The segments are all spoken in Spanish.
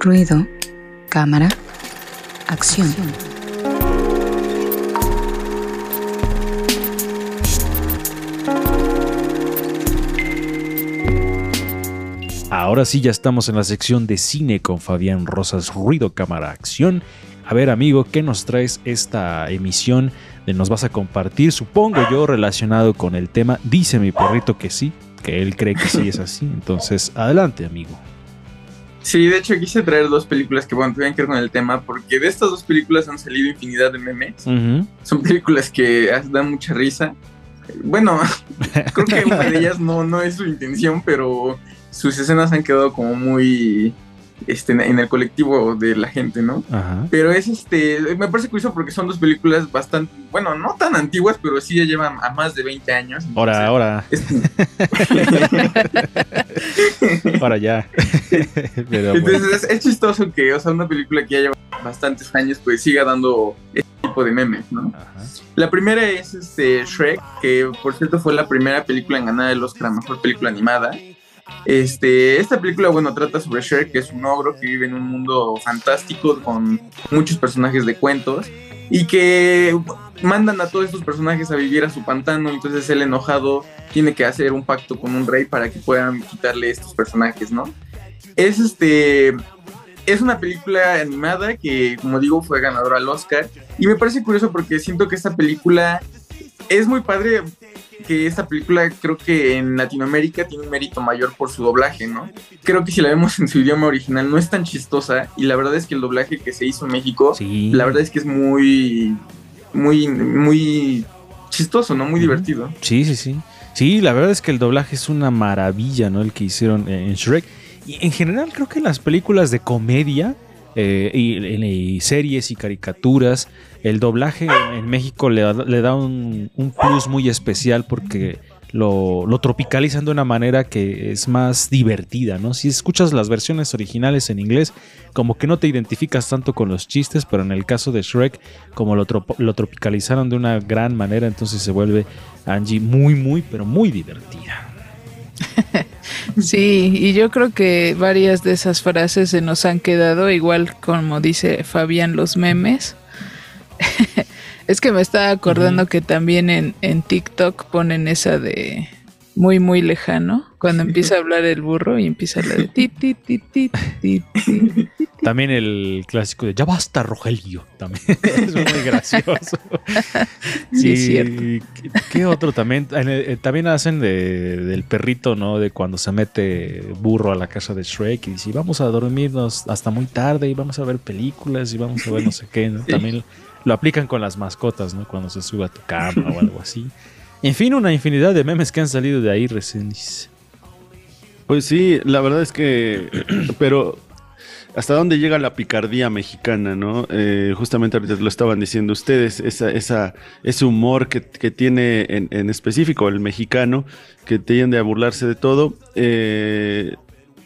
ruido, cámara, acción. Ahora sí ya estamos en la sección de cine con Fabián Rosas, ruido, cámara, acción. A ver amigo, ¿qué nos traes esta emisión? De nos vas a compartir, supongo yo, relacionado con el tema. Dice mi perrito que sí, que él cree que sí es así. Entonces, adelante amigo. Sí, de hecho quise traer dos películas que bueno, tienen que ver con el tema, porque de estas dos películas han salido infinidad de memes. Son películas que dan mucha risa. Bueno, creo que una de ellas no, no es su intención, pero sus escenas han quedado como muy este, en el colectivo de la gente, ¿no? Pero es este, me parece curioso porque son dos películas bastante, bueno, no tan antiguas, pero sí ya llevan a más de 20 años. Ahora, ahora. ahora ya. entonces es, chistoso que, o sea, una película que ya lleva bastantes años, pues siga dando este tipo de memes, ¿no? La primera es este Shrek, que por cierto fue la primera película en ganar el Oscar a Mejor Película Animada. Este, esta película, bueno, trata sobre Shrek, que es un ogro que vive en un mundo fantástico con muchos personajes de cuentos y que mandan a todos estos personajes a vivir a su pantano, entonces él enojado tiene que hacer un pacto con un rey para que puedan quitarle estos personajes, ¿no? Es este es una película animada que, como digo, fue ganadora al Oscar y me parece curioso porque siento que esta película es muy padre que esta película creo que en Latinoamérica tiene un mérito mayor por su doblaje, ¿no? Creo que si la vemos en su idioma original no es tan chistosa y la verdad es que el doblaje que se hizo en México, la verdad es que es muy, muy, muy chistoso, ¿no? Muy divertido. Sí, sí, sí. Sí, la verdad es que el doblaje es una maravilla, ¿no? El que hicieron en Shrek. Y en general creo que las películas de comedia eh, y, series y caricaturas. El doblaje en México le da, un, plus muy especial porque lo, tropicalizan de una manera que es más divertida, ¿no? Si escuchas las versiones originales en inglés, como que no te identificas tanto con los chistes, pero en el caso de Shrek, como lo, lo tropicalizaron de una gran manera, entonces se vuelve Angie muy, muy, pero muy divertida. Sí, y yo creo que varias de esas frases se nos han quedado, igual como dice Fabián, los memes. es que me estaba acordando que también en, en TikTok ponen esa de muy, muy lejano, cuando empieza a hablar el burro y empieza la de ti, ti, ti, ti, ti, También el clásico de ya basta, Rogelio. También es muy gracioso. sí, es cierto. ¿Qué otro también? Eh, también hacen de, del perrito, ¿no? De cuando se mete burro a la casa de Shrek y dice, vamos a dormirnos hasta muy tarde y vamos a ver películas y vamos a ver no sé qué. También lo aplican con las mascotas, ¿no? Cuando se sube a tu cama o algo así. En fin, una infinidad de memes que han salido de ahí recién. Pues sí, la verdad es que, pero hasta dónde llega la picardía mexicana, ¿no? Eh, justamente ahorita lo estaban diciendo ustedes, esa, esa, ese humor que, tiene en, específico el mexicano, que tiende a burlarse de todo. Eh,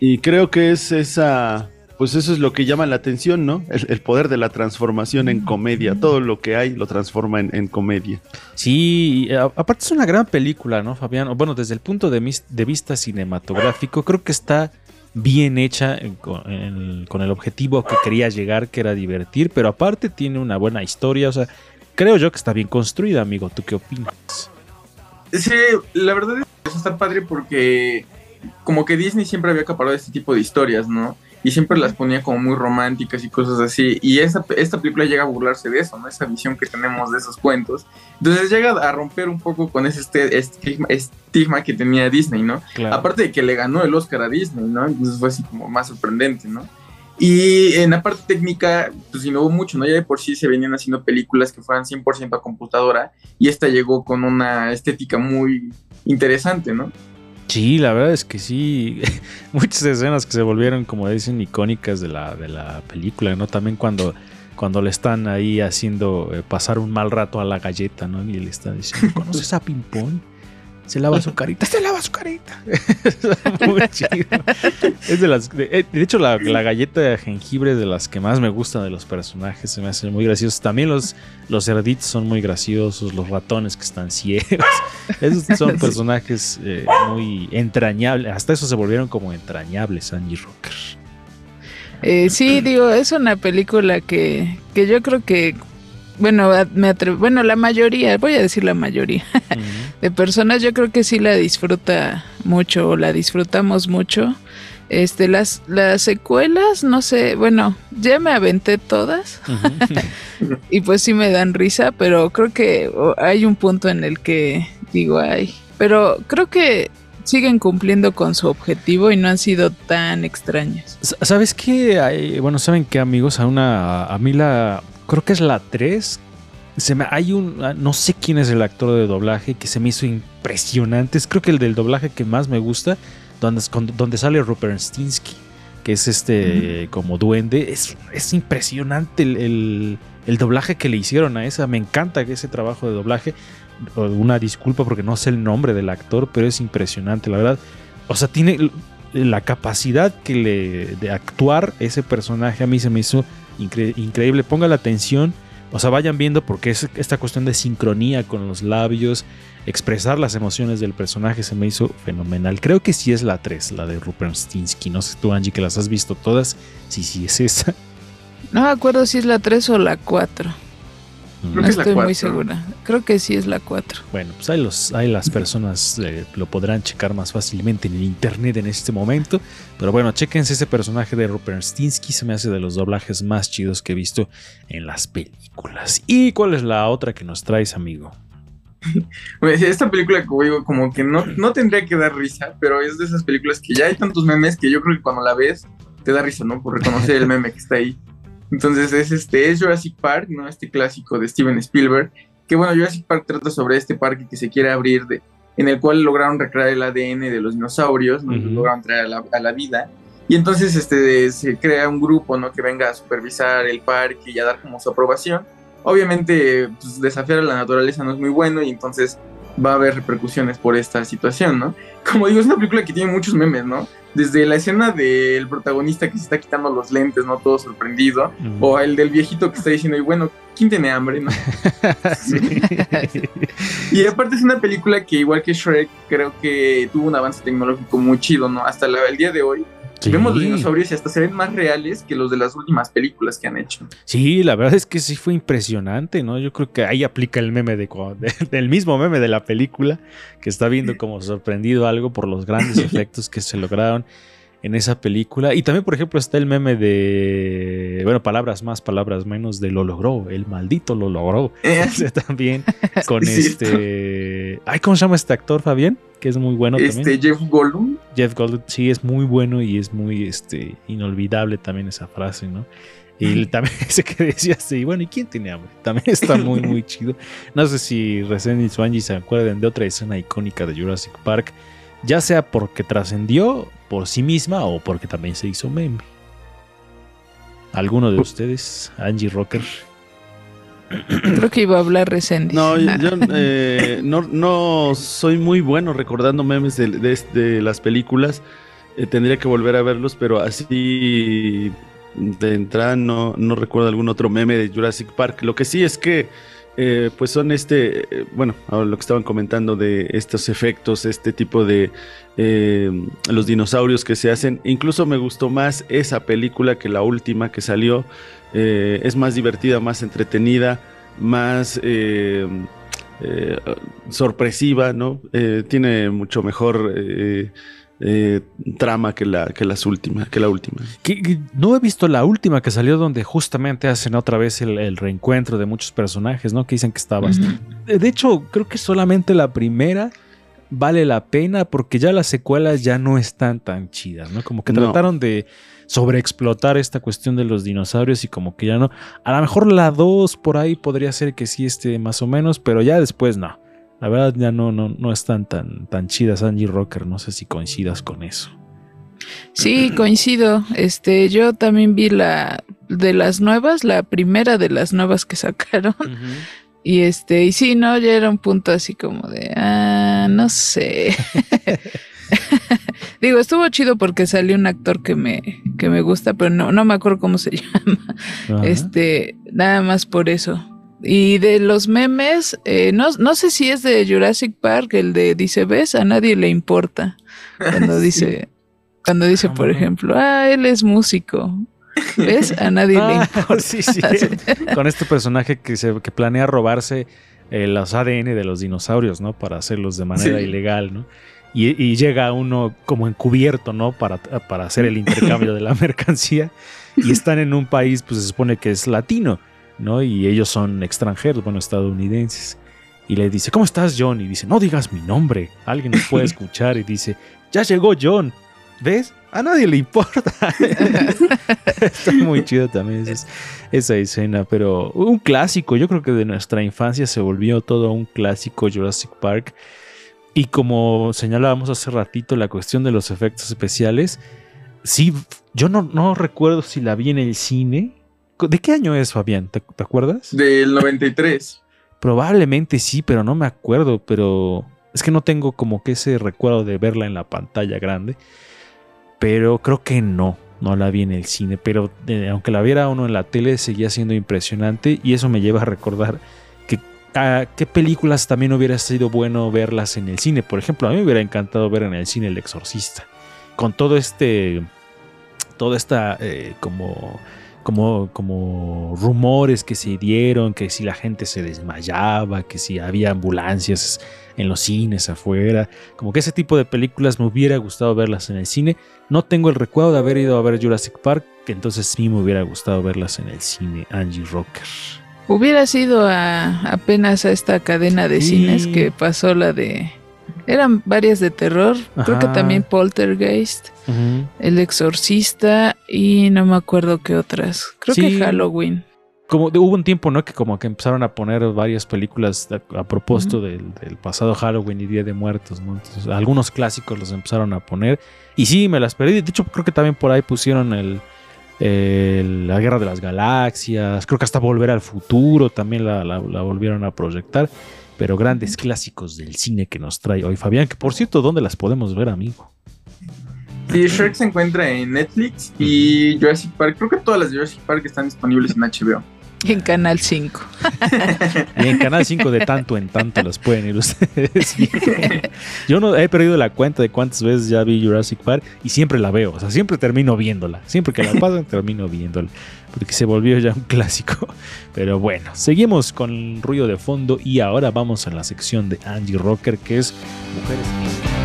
y creo que es esa pues eso es lo que llama la atención, ¿no? El, poder de la transformación en comedia. Todo lo que hay lo transforma en, comedia. Sí, aparte es una gran película, ¿no, Fabián? Bueno, desde el punto de, vista cinematográfico, creo que está bien hecha con, el objetivo que quería llegar, que era divertir, pero aparte tiene una buena historia, o sea, creo yo que está bien construida, amigo. ¿Tú qué opinas? Sí, la verdad es que está padre porque como que Disney siempre había acaparado este tipo de historias, ¿no? y siempre las ponía como muy románticas y cosas así. Y esta, esta película llega a burlarse de eso, ¿no? Esa visión que tenemos de esos cuentos. Entonces llega a romper un poco con ese este, estigma, que tenía Disney, ¿no? Aparte de que le ganó el Oscar a Disney, ¿no? Entonces fue así como más sorprendente, ¿no? Y en la parte técnica, pues innovó mucho, ¿no? Ya de por sí se venían haciendo películas que fueran 100% a computadora y esta llegó con una estética muy interesante, ¿no? Sí, la verdad es que sí. Muchas escenas que se volvieron, como dicen, icónicas de la, de la película, ¿no? También cuando, cuando le están ahí haciendo eh, pasar un mal rato a la galleta, ¿no? Y le están diciendo, ¿conoces a Pimpón? Se lava su carita, se lava su carita. Muy chido. Es de las. De, eh, hecho, la, galleta de jengibre es de las que más me gustan de los personajes. Se me hacen muy graciosos. También los, los cerditos son muy graciosos. Los ratones que están ciegos. Esos son personajes eh, muy entrañables. Hasta eso se volvieron como entrañables, Angie Rocker. Eh, sí, digo, es una película que, que yo creo que, bueno, me bueno, la mayoría, voy a decir la mayoría de personas, yo creo que sí la disfruta mucho o la disfrutamos mucho. Este, las, las secuelas, no sé, bueno, ya me aventé todas y pues sí me dan risa, pero creo que hay un punto en el que digo, ay, pero creo que siguen cumpliendo con su objetivo y no han sido tan extrañas. ¿Sabes qué? bueno, ¿saben qué, amigos? A una, a mí la, creo que es la 3, se me, hay un, ah, no sé quién es el actor de doblaje que se me hizo impresionante, es creo que el del doblaje que más me gusta donde, donde sale Rupert Stinsky, que es este como duende. Es, es impresionante el, doblaje que le hicieron a esa. Me encanta ese trabajo de doblaje. Una disculpa porque no sé el nombre del actor, pero es impresionante, la verdad. O sea, tiene la capacidad que le, de actuar ese personaje a mí se me hizo increíble. Ponga la atención. O sea, vayan viendo porque es esta cuestión de sincronía con los labios, expresar las emociones del personaje se me hizo fenomenal. Creo que sí es la 3, la de Rupert Stinsky. No sé tú, Angie, que las has visto todas. Sí, sí, es esa. No me acuerdo si es la 3 o la 4. Mm. no estoy muy segura. Creo que sí es la 4. Bueno, pues ahí, los, ahí las personas eh, lo podrán checar más fácilmente en el internet en este momento. Pero bueno, chequense ese personaje de Rupert Stinsky. Se me hace de los doblajes más chidos que he visto en las películas. ¿Y cuál es la otra que nos traes, amigo? Esta película, como digo, como que no, no tendría que dar risa, pero es de esas películas que ya hay tantos memes que yo creo que cuando la ves te da risa, ¿no? Por reconocer el meme que está ahí. Entonces es este, es Jurassic Park, ¿no? Este clásico de Steven Spielberg, que bueno, Jurassic Park trata sobre este parque que se quiere abrir, de, en el cual lograron recrear el ADN de los dinosaurios, ¿no? Lograron traer a la, a la, vida. Y entonces este, se crea un grupo, ¿no? Que venga a supervisar el parque y a dar como su aprobación obviamente pues, desafiar a la naturaleza no es muy bueno y entonces va a haber repercusiones por esta situación, ¿no? Como digo, es una película que tiene muchos memes, ¿no? Desde la escena del protagonista que se está quitando los lentes, ¿no? Todo sorprendido, o el del viejito que está diciendo, y bueno, ¿quién tiene hambre, no? y aparte es una película que igual que Shrek, creo que tuvo un avance tecnológico muy chido, ¿no? Hasta el día de hoy Vemos los dinosaurios y hasta se ven más reales que los de las últimas películas que han hecho. Sí, la verdad es que sí fue impresionante, ¿no? Yo creo que ahí aplica el meme de, del mismo meme de la película, que está viendo como sorprendido algo por los grandes efectos que se lograron en esa película. Y también, por ejemplo, está el meme de, bueno, palabras más, palabras menos, de lo logró, el maldito lo logró. Eh. también con este... Ay, ¿cómo se llama este actor, Fabián? que es muy bueno este, también. Jeff Goldblum. Jeff Goldblum, sí, es muy bueno y es muy este, inolvidable también esa frase, ¿no? Y también ese que decía así, bueno, ¿y quién tiene hambre? También está muy, muy chido. No sé si y Swanji se acuerdan de otra escena icónica de Jurassic Park, ya sea porque trascendió por sí misma o porque también se hizo meme. ¿Alguno de ustedes, Angie Rocker? Creo que iba a hablar recién. No, yo eh, no, soy muy bueno recordando memes de, las películas. Eh, tendría que volver a verlos, pero así de entrada no, no recuerdo algún otro meme de Jurassic Park. Lo que sí es que eh, pues son este, bueno, lo que estaban comentando de estos efectos, este tipo de los dinosaurios que se hacen. Incluso me gustó más esa película que la última que salió. Eh, es más divertida, más entretenida, más eh, eh, sorpresiva, ¿no? tiene mucho mejor trama que la, que las últimas, que la última. no he visto la última que salió donde justamente hacen otra vez el, reencuentro de muchos personajes, ¿no? Que dicen que estaba. De hecho, creo que solamente la primera vale la pena porque ya las secuelas ya no están tan chidas, ¿no? Como que trataron de sobreexplotar esta cuestión de los dinosaurios y como que ya no. A lo mejor la 2 por ahí podría ser que sí esté más o menos, pero ya después no. La verdad ya no, no, no están tan, tan chidas Angie Rocker. No sé si coincidas con eso. Sí, coincido. Este, yo también vi la de las nuevas, la primera de las nuevas que sacaron. Y este, y sí, no, ya era un punto así como de, ah, no sé. Digo, estuvo chido porque salió un actor que me, que me gusta, pero no, no me acuerdo cómo se llama. Este, nada más por eso. Y de los memes, eh, no, no sé si es de Jurassic Park, el de dice, ves, a nadie le importa. Cuando dice, cuando dice, por ejemplo, ah, él es músico. ¿Ves? A nadie le Ah, importa. sí, sí. Con este personaje que, se, que planea robarse eh, los ADN de los dinosaurios, ¿no? Para hacerlos de manera Sí. ilegal, ¿no? Y, y llega uno como encubierto, ¿no? Para, para hacer el intercambio de la mercancía. Y están en un país, pues se supone que es latino, ¿no? Y ellos son extranjeros, bueno, estadounidenses. Y le dice, ¿cómo estás, John? Y dice, no digas mi nombre, alguien nos puede escuchar. Y dice, ya llegó John. ¿Ves? A nadie le importa. Está muy chido también esa, esa escena, pero un clásico, yo creo que de nuestra infancia se volvió todo un clásico Jurassic Park. Y como señalábamos hace ratito, la cuestión de los efectos especiales, sí, yo no, no recuerdo si la vi en el cine. ¿De qué año es, Fabián? ¿Te, te acuerdas? Del 93. Probablemente sí, pero no me acuerdo, pero es que no tengo como que ese recuerdo de verla en la pantalla grande. Pero creo que no, no la vi en el cine, pero eh, aunque la viera uno en la tele seguía siendo impresionante y eso me lleva a recordar que a qué películas también hubiera sido bueno verlas en el cine. Por ejemplo, a mí me hubiera encantado ver en el cine El Exorcista, con todo este, toda esta eh, como como, como rumores que se dieron, que si la gente se desmayaba, que si había ambulancias en los cines afuera, como que ese tipo de películas me hubiera gustado verlas en el cine. No tengo el recuerdo de haber ido a ver Jurassic Park, que entonces sí me hubiera gustado verlas en el cine, Angie Rocker. Hubiera sido a- apenas a esta cadena de Sí. cines que pasó la de... Eran varias de terror, creo que también Poltergeist, El Exorcista y no me acuerdo qué otras. Creo Sí. que Halloween. Como hubo un tiempo, ¿no? Que como que empezaron a poner varias películas a, a propósito del, del pasado Halloween y Día de Muertos, ¿no? Entonces, algunos clásicos los empezaron a poner. Y sí, me las perdí. De hecho, creo que también por ahí pusieron el, el- la Guerra de las Galaxias. Creo que hasta Volver al Futuro también la, la- la volvieron a proyectar. Pero grandes clásicos del cine que nos trae hoy Fabián. Que por cierto, ¿dónde las podemos ver, amigo? Sí, Shrek se encuentra en Netflix y Jurassic Park. Creo que todas las de Jurassic Park están disponibles en HBO. En Canal 5. Y en Canal 5 de tanto en tanto las pueden ir ustedes. Yo no he perdido la cuenta de cuántas veces ya vi Jurassic Park y siempre la veo. O sea, siempre termino viéndola. Siempre que la pasan, termino viéndola. Porque se volvió ya un clásico. Pero bueno, seguimos con el ruido de fondo y ahora vamos a la sección de Angie Rocker que es Mujeres.